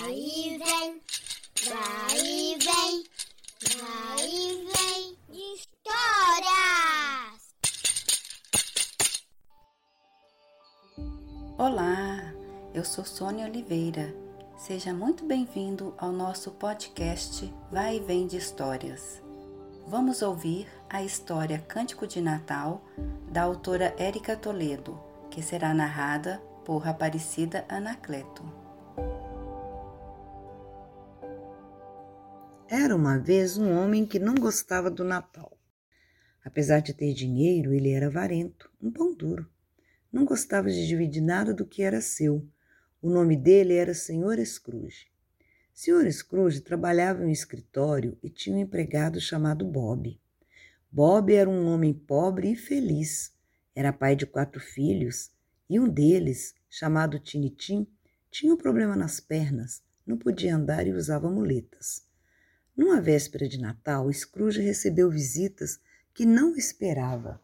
Vai e vem, vai e vem, vai e vem histórias. Olá, eu sou Sônia Oliveira. Seja muito bem-vindo ao nosso podcast Vai e Vem de Histórias. Vamos ouvir a história Cântico de Natal da autora Érica Toledo, que será narrada por Aparecida Anacleto. Era uma vez um homem que não gostava do Natal. Apesar de ter dinheiro, ele era avarento, um pão duro. Não gostava de dividir nada do que era seu. O nome dele era Senhor Scrooge. Senhor Scrooge trabalhava em um escritório e tinha um empregado chamado Bob. Bob era um homem pobre e feliz. Era pai de quatro filhos e um deles, chamado Tinitim, tinha um problema nas pernas, não podia andar e usava muletas. Numa véspera de Natal, Scrooge recebeu visitas que não esperava.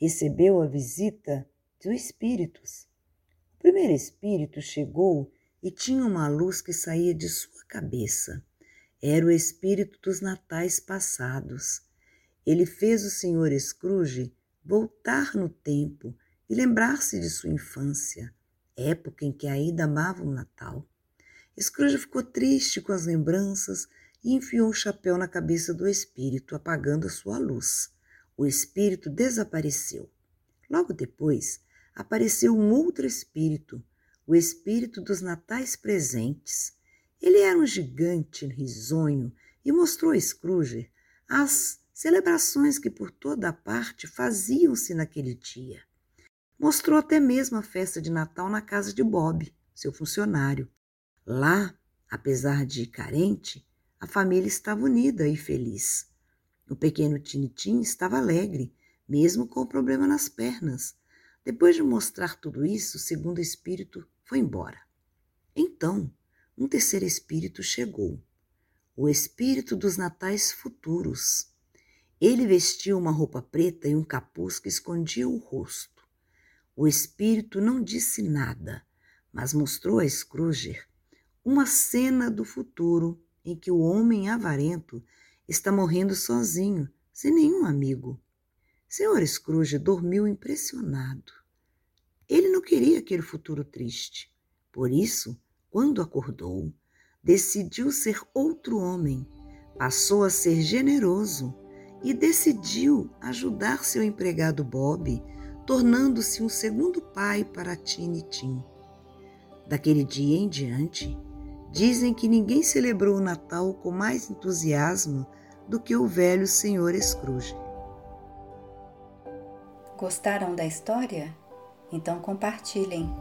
Recebeu a visita dos espíritos. O primeiro espírito chegou e tinha uma luz que saía de sua cabeça. Era o espírito dos natais passados. Ele fez o senhor Scrooge voltar no tempo e lembrar-se de sua infância, época em que ainda amava o Natal. Scrooge ficou triste com as lembranças e enfiou o chapéu na cabeça do espírito, apagando a sua luz. O espírito desapareceu. Logo depois, apareceu um outro espírito, o espírito dos natais presentes. Ele era um gigante risonho e mostrou a Scrooge as celebrações que por toda a parte faziam-se naquele dia. Mostrou até mesmo a festa de Natal na casa de Bob, seu funcionário. Lá, apesar de carente, a família estava unida e feliz. O pequeno Tinitim estava alegre, mesmo com o problema nas pernas. Depois de mostrar tudo isso, o segundo espírito foi embora. Então, um terceiro espírito chegou, o espírito dos natais futuros. Ele vestia uma roupa preta e um capuz que escondia o rosto. O espírito não disse nada, mas mostrou a Scrooge uma cena do futuro em que o homem avarento está morrendo sozinho, sem nenhum amigo. Senhor Scrooge dormiu impressionado. Ele não queria aquele futuro triste. Por isso, quando acordou, decidiu ser outro homem, passou a ser generoso e decidiu ajudar seu empregado Bob, tornando-se um segundo pai para Tiny Tim. Daquele dia em diante, Dizem que ninguém celebrou o Natal com mais entusiasmo do que o velho senhor Scrooge. Gostaram da história? Então compartilhem.